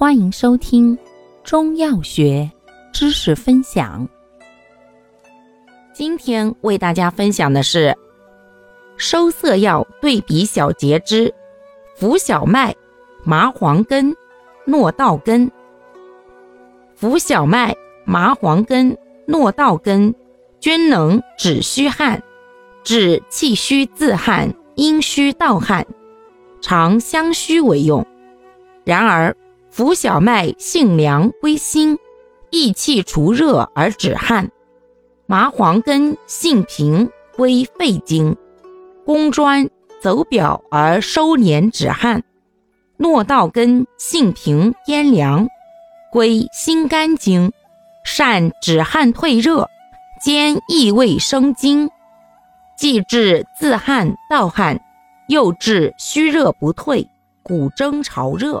欢迎收听中药学知识分享。今天为大家分享的是收涩药对比小节之浮小麦、麻黄根、诺道根。浮小麦、麻黄根、诺道根均能止虚汗，治气虚自汗、阴虚盗汗，常相虚为用。然而，浮小麦性凉归心，益气除热而止汗；麻黄根性平归肺经，攻专走表而收敛止汗；诺道根性平咽凉，归心肝经，善止汗退热，兼益胃生津，既治自汗盗汗，又治虚热不退、骨蒸潮热。